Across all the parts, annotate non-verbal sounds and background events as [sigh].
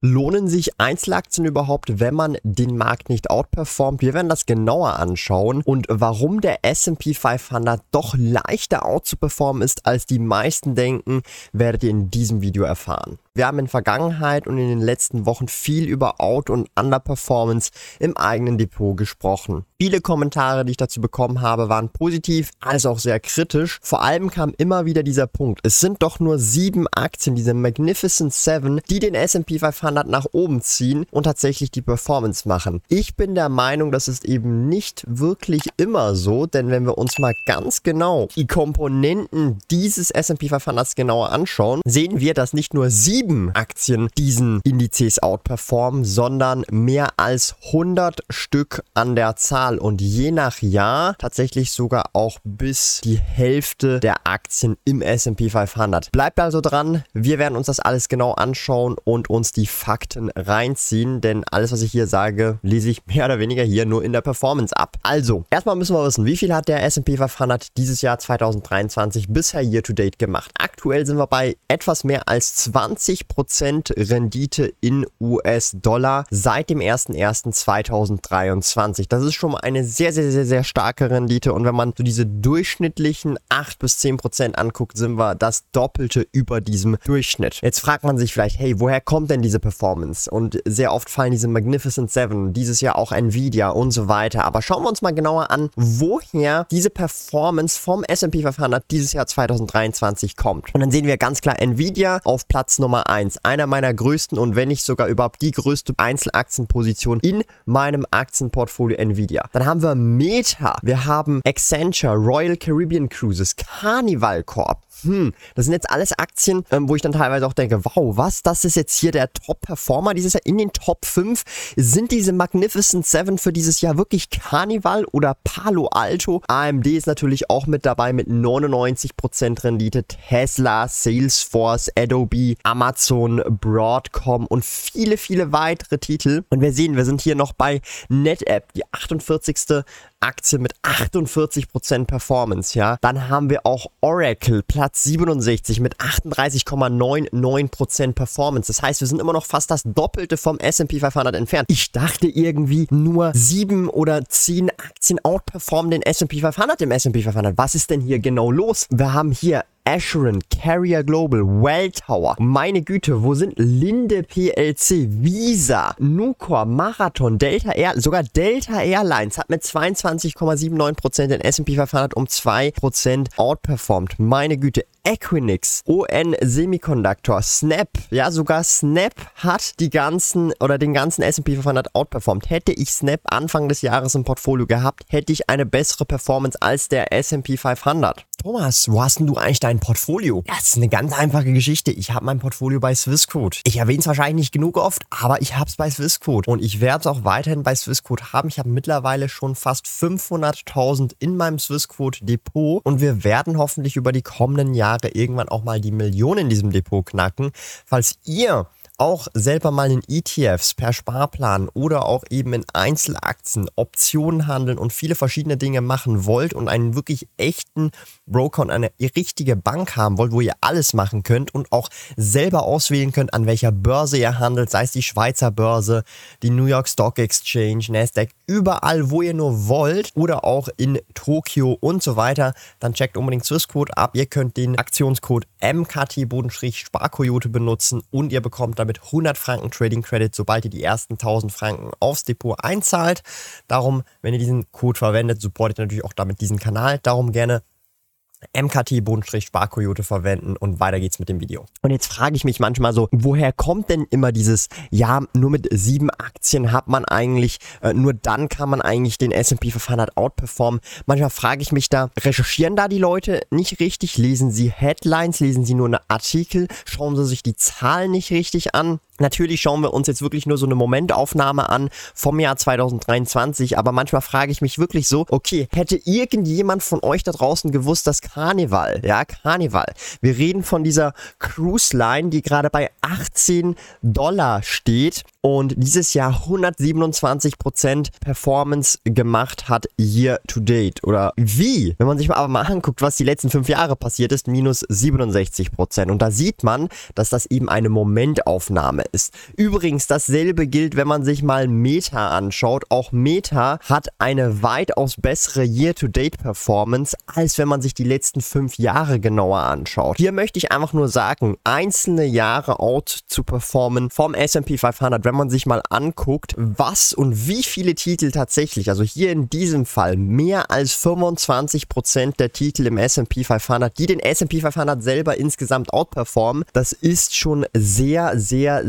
Lohnen sich Einzelaktien überhaupt, wenn man den Markt nicht outperformt? Wir werden das genauer anschauen und warum der S&P 500 doch leichter outzuperformen ist, als die meisten denken, werdet ihr in diesem Video erfahren. Wir haben in Vergangenheit und in den letzten Wochen viel über Out- und Underperformance im eigenen Depot gesprochen. Viele Kommentare, die ich dazu bekommen habe, waren positiv, als auch sehr kritisch. Vor allem kam immer wieder dieser Punkt. Es sind doch nur sieben Aktien, diese Magnificent Seven, die den S&P 500 nach oben ziehen und tatsächlich die Performance machen. Ich bin der Meinung, das ist eben nicht wirklich immer so, denn wenn wir uns mal ganz genau die Komponenten dieses S&P 500 genauer anschauen, sehen wir, dass nicht nur sieben sieben Aktien diesen Indizes outperformen, sondern mehr als 100 Stück an der Zahl und je nach Jahr tatsächlich sogar auch bis die Hälfte der Aktien im S&P 500. Bleibt also dran, wir werden uns das alles genau anschauen und uns die Fakten reinziehen, denn alles, was ich hier sage, lese ich mehr oder weniger hier nur in der Performance ab. Also, erstmal müssen wir wissen, wie viel hat der S&P 500 dieses Jahr 2023 bisher year to date gemacht? Aktuell sind wir bei etwas mehr als 20 20% Rendite in US-Dollar seit dem 01.01.2023. Das ist schon mal eine sehr, sehr, sehr, sehr starke Rendite. Und wenn man so diese durchschnittlichen 8 bis 10% anguckt, sind wir das Doppelte über diesem Durchschnitt. Jetzt fragt man sich vielleicht, hey, woher kommt denn diese Performance? Und sehr oft fallen diese Magnificent Seven, dieses Jahr auch Nvidia und so weiter. Aber schauen wir uns mal genauer an, woher diese Performance vom S&P 500 dieses Jahr 2023 kommt. Und dann sehen wir ganz klar Nvidia auf Platz Nummer 1, einer meiner größten und wenn nicht sogar überhaupt die größte Einzelaktienposition in meinem Aktienportfolio Nvidia. Dann haben wir Meta, wir haben Accenture, Royal Caribbean Cruises, Carnival Corp, hm, das sind jetzt alles Aktien, ähm, wo ich dann teilweise auch denke, wow, was, das ist jetzt hier der Top-Performer dieses Jahr in den Top 5. Sind diese Magnificent Seven für dieses Jahr wirklich Carnival oder Palo Alto? AMD ist natürlich auch mit dabei mit 99% Rendite. Tesla, Salesforce, Adobe, Amazon, Broadcom und viele, viele weitere Titel. Und wir sehen, wir sind hier noch bei NetApp, die 48. Aktie mit 48% Performance, ja. Dann haben wir auch Oracle, Platz 67 mit 38,99% Performance. Das heißt, wir sind immer noch fast das Doppelte vom S&P 500 entfernt. Ich dachte irgendwie nur sieben oder zehn Aktien outperformen den S&P 500 im S&P 500. Was ist denn hier genau los? Wir haben hier Assurant, Carrier Global, Welltower. Meine Güte, wo sind Linde PLC, Visa, Nucor, Marathon, Delta Air, sogar Delta Airlines hat mit 22,79% den S&P 500 um 2% outperformed. Meine Güte, Equinix, ON Semiconductor, Snap, ja sogar Snap hat die ganzen oder den ganzen S&P 500 outperformed. Hätte ich Snap Anfang des Jahres im Portfolio gehabt, hätte ich eine bessere Performance als der S&P 500. Thomas, wo hast denn du eigentlich dein Portfolio? Ja, das ist eine ganz einfache Geschichte. Ich habe mein Portfolio bei Swissquote. Ich erwähne es wahrscheinlich nicht genug oft, aber ich habe es bei Swissquote und ich werde es auch weiterhin bei Swissquote haben. Ich habe mittlerweile schon fast 500.000 in meinem Swissquote Depot und wir werden hoffentlich über die kommenden Jahre irgendwann auch mal die Millionen in diesem Depot knacken. Falls ihr auch selber mal in ETFs per Sparplan oder auch eben in Einzelaktien Optionen handeln und viele verschiedene Dinge machen wollt und einen wirklich echten Broker und eine richtige Bank haben wollt, wo ihr alles machen könnt und auch selber auswählen könnt, an welcher Börse ihr handelt, sei es die Schweizer Börse, die New York Stock Exchange, Nasdaq, überall, wo ihr nur wollt oder auch in Tokio und so weiter, dann checkt unbedingt Swissquote ab. Ihr könnt den Aktionscode MKT-Sparkoyote benutzen und ihr bekommt damit 100 Franken Trading Credit, sobald ihr die ersten 1000 Franken aufs Depot einzahlt. Darum, wenn ihr diesen Code verwendet, supportet ihr natürlich auch damit diesen Kanal. Darum gerne MKT-Sparkoyote verwenden und weiter geht's mit dem Video. Und jetzt frage ich mich manchmal so, woher kommt denn immer dieses, ja, nur mit sieben Aktien hat man eigentlich, äh, nur dann kann man eigentlich den S&P 500 outperformen. Manchmal frage ich mich da, recherchieren da die Leute nicht richtig? Lesen sie Headlines? Lesen sie nur eine Artikel? Schauen sie sich die Zahlen nicht richtig an? Natürlich schauen wir uns jetzt wirklich nur so eine Momentaufnahme an vom Jahr 2023, aber manchmal frage ich mich wirklich so, okay, hätte irgendjemand von euch da draußen gewusst, dass Karneval, ja, Karneval, wir reden von dieser Cruise Line, die gerade bei 18 Dollar steht und dieses Jahr 127% Performance gemacht hat year to date. Oder wie? Wenn man sich aber mal anguckt, was die letzten fünf Jahre passiert ist, minus 67%. Und da sieht man, dass das eben eine Momentaufnahme ist. Übrigens, dasselbe gilt, wenn man sich mal Meta anschaut. Auch Meta hat eine weitaus bessere Year-to-Date-Performance, als wenn man sich die letzten fünf Jahre genauer anschaut. Hier möchte ich einfach nur sagen, einzelne Jahre out zu performen vom S&P 500, wenn man sich mal anguckt, was und wie viele Titel tatsächlich, also hier in diesem Fall mehr als 25% der Titel im S&P 500, die den S&P 500 selber insgesamt outperformen, das ist schon sehr, sehr, sehr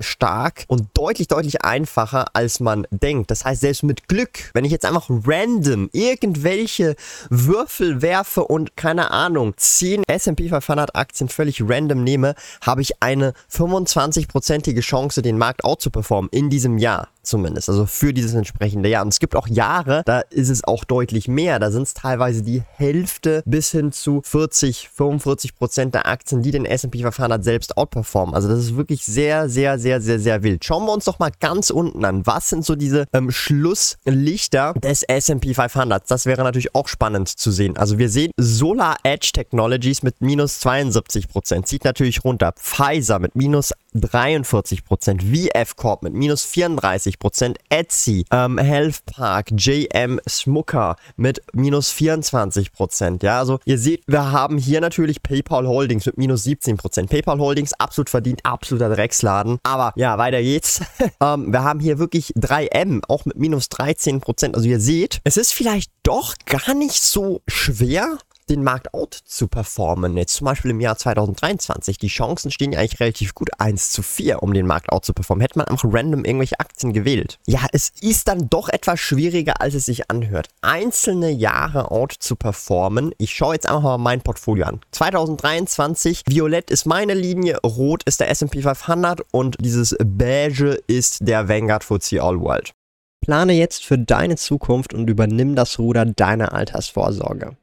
stark und deutlich, deutlich einfacher, als man denkt. Das heißt, selbst mit Glück, wenn ich jetzt einfach random irgendwelche Würfel werfe und keine Ahnung, 10 S&P 500 Aktien völlig random nehme, habe ich eine 25-prozentige Chance, den Markt outzuperformen in diesem Jahr zumindest, also für dieses entsprechende Jahr. Und es gibt auch Jahre, da ist es auch deutlich mehr. Da sind es teilweise die Hälfte bis hin zu 40, 45 Prozent der Aktien, die den S&P 500 selbst outperformen. Also das ist wirklich sehr, sehr, sehr, sehr, sehr wild. Schauen wir uns doch mal ganz unten an. Was sind so diese ähm, Schlusslichter des S&P 500? Das wäre natürlich auch spannend zu sehen. Also wir sehen Solar Edge Technologies mit minus 72 Prozent, zieht natürlich runter. Pfizer mit minus 43 Prozent, VF Corp mit minus 34 Prozent, Etsy, ähm, Health Park, JM Smucker mit minus 24 Prozent. Ja, also ihr seht, wir haben hier natürlich PayPal Holdings mit minus 17 Prozent. PayPal Holdings absolut verdient, absoluter Drecksladen. Aber ja, weiter geht's. [laughs] ähm, wir haben hier wirklich 3M, auch mit minus 13 Prozent. Also ihr seht, es ist vielleicht doch gar nicht so schwer, den Markt out zu performen. Jetzt zum Beispiel im Jahr 2023. Die Chancen stehen ja eigentlich relativ gut 1 zu 4, um den Markt out zu performen. Hätte man einfach random irgendwelche Aktien gewählt. Ja, es ist dann doch etwas schwieriger, als es sich anhört. Einzelne Jahre out zu performen. Ich schaue jetzt einfach mal mein Portfolio an. 2023, violett ist meine Linie, rot ist der S&P 500 und dieses beige ist der Vanguard FTSE All World. Plane jetzt für deine Zukunft und übernimm das Ruder deiner Altersvorsorge.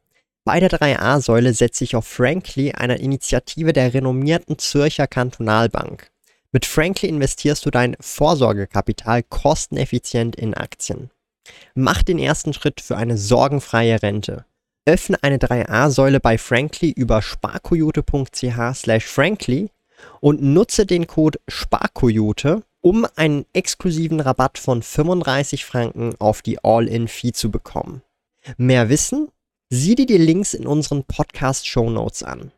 Bei der 3a-Säule setze ich auf Frankly, einer Initiative der renommierten Zürcher Kantonalbank. Mit Frankly investierst du dein Vorsorgekapital kosteneffizient in Aktien. Mach den ersten Schritt für eine sorgenfreie Rente. Öffne eine 3a-Säule bei Frankly über sparkoyote.ch/frankly und nutze den Code SPARKOYOTE, um einen exklusiven Rabatt von 35 Franken auf die All-in-Fee zu bekommen. Mehr Wissen Sieh dir die Links in unseren Podcast-Show Notes an.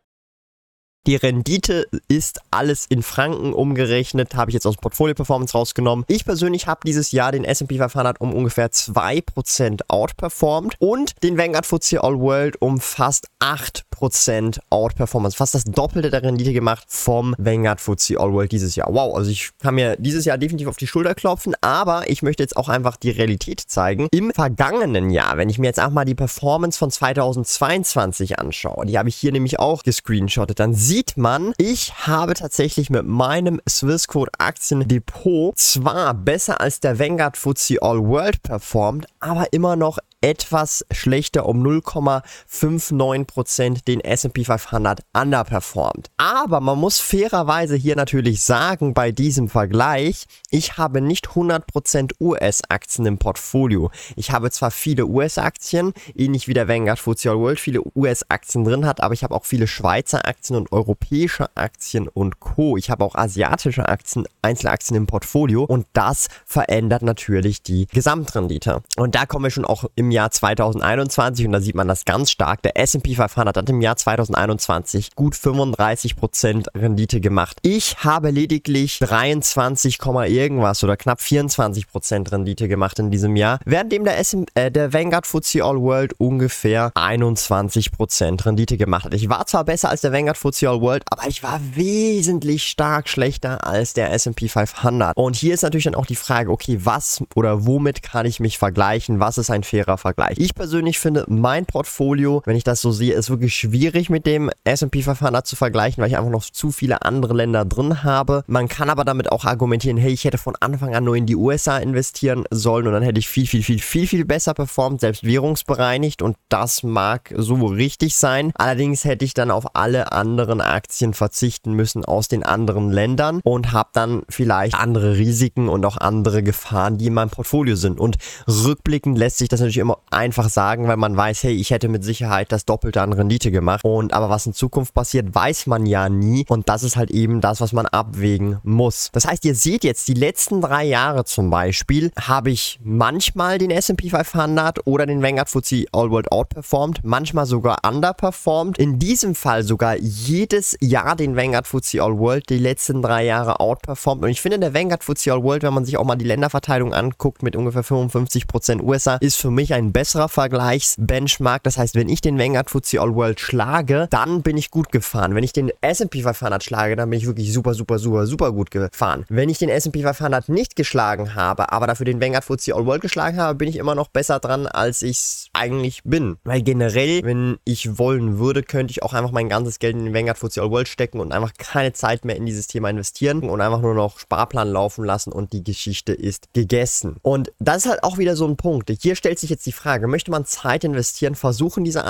Die Rendite ist alles in Franken umgerechnet, habe ich jetzt aus Portfolio Performance rausgenommen. Ich persönlich habe dieses Jahr den S&P 500 um ungefähr 2% outperformed und den Vanguard FTSE All World um fast 8% outperformance. Fast das Doppelte der Rendite gemacht vom Vanguard FTSE All World dieses Jahr. Wow, also ich kann mir dieses Jahr definitiv auf die Schulter klopfen, aber ich möchte jetzt auch einfach die Realität zeigen. Im vergangenen Jahr, wenn ich mir jetzt auch mal die Performance von 2022 anschaue, die habe ich hier nämlich auch gescreenshottet, dann sieht sieht man, ich habe tatsächlich mit meinem Swissquote Aktiendepot zwar besser als der Vanguard FTSE All World performt, aber immer noch etwas schlechter um 0,59% den S&P 500 underperformt. Aber man muss fairerweise hier natürlich sagen, bei diesem Vergleich, ich habe nicht 100% US-Aktien im Portfolio. Ich habe zwar viele US-Aktien, ähnlich wie der Vanguard FTSE World viele US-Aktien drin hat, aber ich habe auch viele Schweizer Aktien und europäische Aktien und Co. Ich habe auch asiatische Aktien, Einzelaktien im Portfolio und das verändert natürlich die Gesamtrendite. Und da kommen wir schon auch im Jahr 2021 und da sieht man das ganz stark. Der S&P 500 hat im Jahr 2021 gut 35% Rendite gemacht. Ich habe lediglich 23, irgendwas oder knapp 24% Rendite gemacht in diesem Jahr, währenddem der, SM, äh, der Vanguard FTSE All World ungefähr 21% Rendite gemacht hat. Ich war zwar besser als der Vanguard FTSE All World, aber ich war wesentlich stark schlechter als der S&P 500. Und hier ist natürlich dann auch die Frage, okay, was oder womit kann ich mich vergleichen? Was ist ein fairer Vergleich. Ich persönlich finde, mein Portfolio, wenn ich das so sehe, ist wirklich schwierig mit dem S&P 500 zu vergleichen, weil ich einfach noch zu viele andere Länder drin habe. Man kann aber damit auch argumentieren, hey, ich hätte von Anfang an nur in die USA investieren sollen und dann hätte ich viel, viel, viel, viel, viel besser performt, selbst währungsbereinigt und das mag so richtig sein. Allerdings hätte ich dann auf alle anderen Aktien verzichten müssen aus den anderen Ländern und habe dann vielleicht andere Risiken und auch andere Gefahren, die in meinem Portfolio sind. Und rückblickend lässt sich das natürlich immer einfach sagen, weil man weiß, hey, ich hätte mit Sicherheit das Doppelte an Rendite gemacht. Und aber was in Zukunft passiert, weiß man ja nie. Und das ist halt eben das, was man abwägen muss. Das heißt, ihr seht jetzt, die letzten drei Jahre zum Beispiel habe ich manchmal den S&P 500 oder den Vanguard FTSE All World outperformed, manchmal sogar underperformed. In diesem Fall sogar jedes Jahr den Vanguard FTSE All World die letzten drei Jahre outperformed. Und ich finde, der Vanguard FTSE All World, wenn man sich auch mal die Länderverteilung anguckt mit ungefähr 55% USA, ist für mich ein besserer Vergleichsbenchmark. Das heißt, wenn ich den Vanguard FTSE All World schlage, dann bin ich gut gefahren. Wenn ich den S&P 500 schlage, dann bin ich wirklich super, super, super, super gut gefahren. Wenn ich den S&P 500 nicht geschlagen habe, aber dafür den Vanguard FTSE All World geschlagen habe, bin ich immer noch besser dran, als ich es eigentlich bin. Weil generell, wenn ich wollen würde, könnte ich auch einfach mein ganzes Geld in den Vanguard FTSE All World stecken und einfach keine Zeit mehr in dieses Thema investieren und einfach nur noch Sparplan laufen lassen und die Geschichte ist gegessen. Und das ist halt auch wieder so ein Punkt. Hier stellt sich jetzt die Frage, möchte man Zeit investieren, versuchen diese,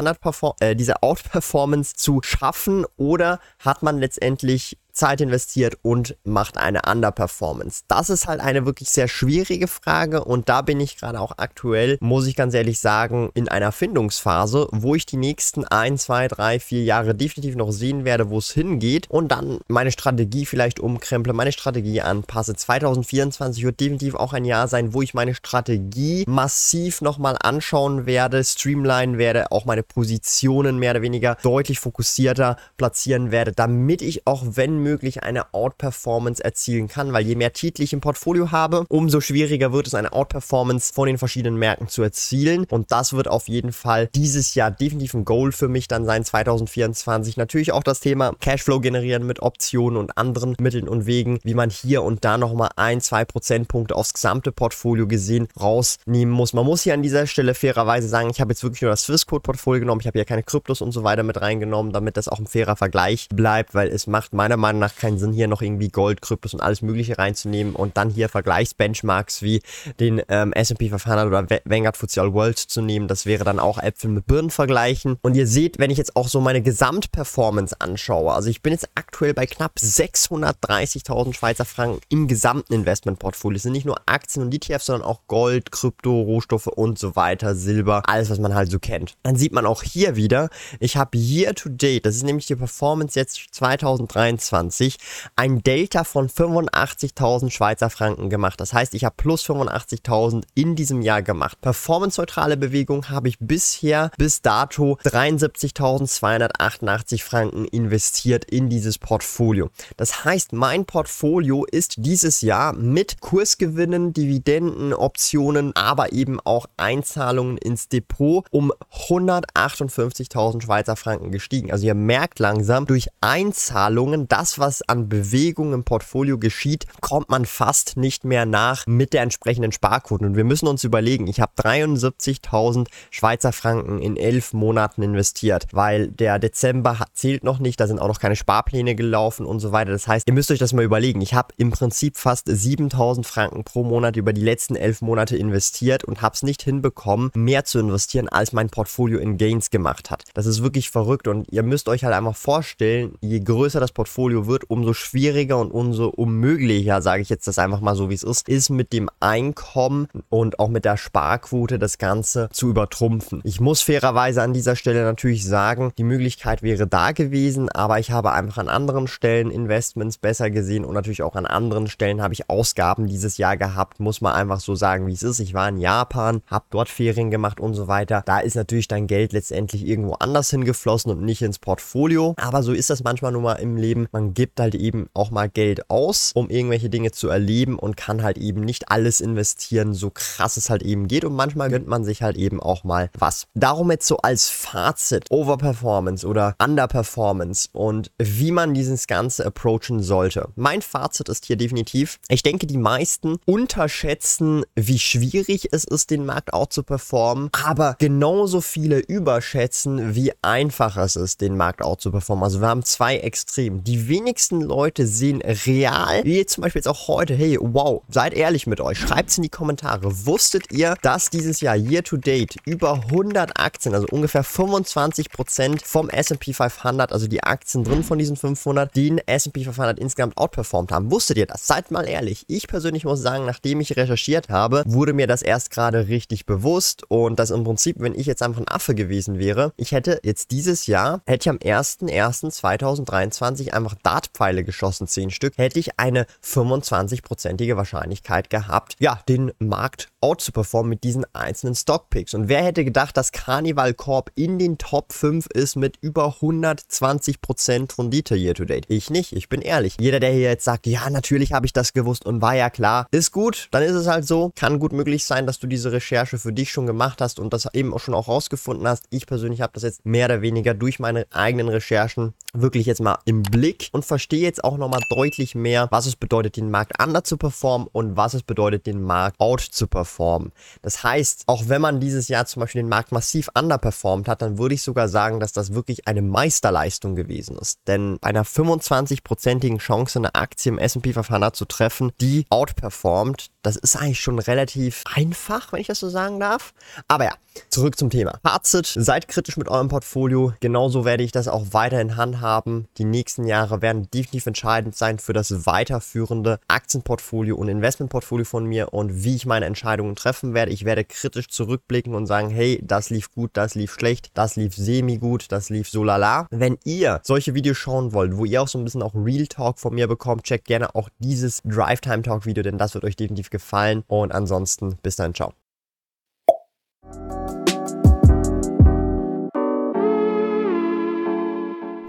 äh, diese Outperformance zu schaffen oder hat man letztendlich Zeit investiert und macht eine Underperformance? Das ist halt eine wirklich sehr schwierige Frage und da bin ich gerade auch aktuell, muss ich ganz ehrlich sagen, in einer Findungsphase, wo ich die nächsten ein, zwei, drei, vier Jahre definitiv noch sehen werde, wo es hingeht und dann meine Strategie vielleicht umkremple, meine Strategie anpasse. 2024 wird definitiv auch ein Jahr sein, wo ich meine Strategie massiv nochmal anschauen werde, streamline werde, auch meine Positionen mehr oder weniger deutlich fokussierter platzieren werde, damit ich auch wenn möglich eine Outperformance erzielen kann, weil je mehr Titel ich im Portfolio habe, umso schwieriger wird es, eine Outperformance von den verschiedenen Märkten zu erzielen. Und das wird auf jeden Fall dieses Jahr definitiv ein Goal für mich dann sein, 2024. Natürlich auch das Thema Cashflow generieren mit Optionen und anderen Mitteln und Wegen, wie man hier und da nochmal ein, zwei Prozentpunkte aufs gesamte Portfolio gesehen rausnehmen muss. Man muss hier an dieser Stelle fairerweise sagen, ich habe jetzt wirklich nur das Swissquote-Portfolio genommen, ich habe hier keine Kryptos und so weiter mit reingenommen, damit das auch ein fairer Vergleich bleibt, weil es macht meiner Meinung Meinung nach keinen Sinn, hier noch irgendwie Gold, Kryptos und alles Mögliche reinzunehmen und dann hier Vergleichsbenchmarks wie den ähm, S&P 500 oder Vanguard FTSE World zu nehmen. Das wäre dann auch Äpfel mit Birnen vergleichen. Und ihr seht, wenn ich jetzt auch so meine Gesamtperformance anschaue, also ich bin jetzt aktuell bei knapp 630.000 Schweizer Franken im gesamten Investmentportfolio. Es sind nicht nur Aktien und ETFs, sondern auch Gold, Krypto, Rohstoffe und so weiter, Silber, alles, was man halt so kennt. Dann sieht man auch hier wieder, ich habe year to date, das ist nämlich die Performance jetzt 2023, 2020 ein Delta von 85.000 Schweizer Franken gemacht. Das heißt, ich habe plus 85.000 in diesem Jahr gemacht. Performance-neutrale Bewegung habe ich bisher bis dato 73.288 Franken investiert in dieses Portfolio. Das heißt, mein Portfolio ist dieses Jahr mit Kursgewinnen, Dividenden, Optionen, aber eben auch Einzahlungen ins Depot um 158.000 Schweizer Franken gestiegen. Also ihr merkt langsam durch Einzahlungen, das was an Bewegung im Portfolio geschieht, kommt man fast nicht mehr nach mit der entsprechenden Sparquote. Und wir müssen uns überlegen, ich habe 73.000 Schweizer Franken in elf Monaten investiert, weil der Dezember zählt noch nicht, da sind auch noch keine Sparpläne gelaufen und so weiter. Das heißt, ihr müsst euch das mal überlegen. Ich habe im Prinzip fast 7.000 Franken pro Monat über die letzten elf Monate investiert und habe es nicht hinbekommen, mehr zu investieren, als mein Portfolio in Gains gemacht hat. Das ist wirklich verrückt und ihr müsst euch halt einfach vorstellen, je größer das Portfolio wird, umso schwieriger und umso unmöglicher, sage ich jetzt das einfach mal so, wie es ist, ist mit dem Einkommen und auch mit der Sparquote das Ganze zu übertrumpfen. Ich muss fairerweise an dieser Stelle natürlich sagen, die Möglichkeit wäre da gewesen, aber ich habe einfach an anderen Stellen Investments besser gesehen und natürlich auch an anderen Stellen habe ich Ausgaben dieses Jahr gehabt, muss man einfach so sagen, wie es ist. Ich war in Japan, habe dort Ferien gemacht und so weiter. Da ist natürlich dein Geld letztendlich irgendwo anders hingeflossen und nicht ins Portfolio. Aber so ist das manchmal nun mal im Leben. Man man gibt halt eben auch mal Geld aus, um irgendwelche Dinge zu erleben und kann halt eben nicht alles investieren, so krass es halt eben geht. Und manchmal gönnt man sich halt eben auch mal was. Darum jetzt so als Fazit, Overperformance oder Underperformance und wie man dieses Ganze approachen sollte. Mein Fazit ist hier definitiv, ich denke, die meisten unterschätzen, wie schwierig es ist, den Markt auch zu performen, aber genauso viele überschätzen, wie einfach es ist, den Markt auch zu performen. Also wir haben zwei Extreme. Die wenigsten Leute sehen real, wie zum Beispiel jetzt auch heute, hey, wow, seid ehrlich mit euch, schreibt es in die Kommentare. Wusstet ihr, dass dieses Jahr year to date über 100 Aktien, also ungefähr 25% vom S&P 500, also die Aktien drin von diesen 500, den S&P 500 insgesamt outperformed haben? Wusstet ihr das? Seid mal ehrlich. Ich persönlich muss sagen, nachdem ich recherchiert habe, wurde mir das erst gerade richtig bewusst und dass im Prinzip, wenn ich jetzt einfach ein Affe gewesen wäre, ich hätte jetzt dieses Jahr, hätte ich am 1.1.2023 einfach Dartpfeile geschossen, 10 Stück, hätte ich eine 25-prozentige Wahrscheinlichkeit gehabt, ja, den Markt out zu performen mit diesen einzelnen Stockpicks. Und wer hätte gedacht, dass Carnival Corp in den Top 5 ist mit über 120% Rendite year to date? Ich nicht, ich bin ehrlich. Jeder, der hier jetzt sagt, ja, natürlich habe ich das gewusst und war ja klar, ist gut, dann ist es halt so. Kann gut möglich sein, dass du diese Recherche für dich schon gemacht hast und das eben auch schon auch rausgefunden hast. Ich persönlich habe das jetzt mehr oder weniger durch meine eigenen Recherchen wirklich jetzt mal im Blick und verstehe jetzt auch nochmal deutlich mehr, was es bedeutet, den Markt under zu performen und was es bedeutet, den Markt out zu performen. Das heißt, auch wenn man dieses Jahr zum Beispiel den Markt massiv underperformt hat, dann würde ich sogar sagen, dass das wirklich eine Meisterleistung gewesen ist. Denn bei einer 25-prozentigen Chance, eine Aktie im S&P 500 zu treffen, die outperformt, das ist eigentlich schon relativ einfach, wenn ich das so sagen darf. Aber ja, zurück zum Thema. Fazit, seid kritisch mit eurem Portfolio. Genauso werde ich das auch weiterhin handhaben. Die nächsten Jahre werden definitiv entscheidend sein für das weiterführende Aktienportfolio und Investmentportfolio von mir und wie ich meine Entscheidungen treffen werde. Ich werde kritisch zurückblicken und sagen, hey, das lief gut, das lief schlecht, das lief semi-gut, das lief so lala. Wenn ihr solche Videos schauen wollt, wo ihr auch so ein bisschen auch Real Talk von mir bekommt, checkt gerne auch dieses Drive Time Talk Video, denn das wird euch definitiv gefallen. Und ansonsten bis dann, ciao.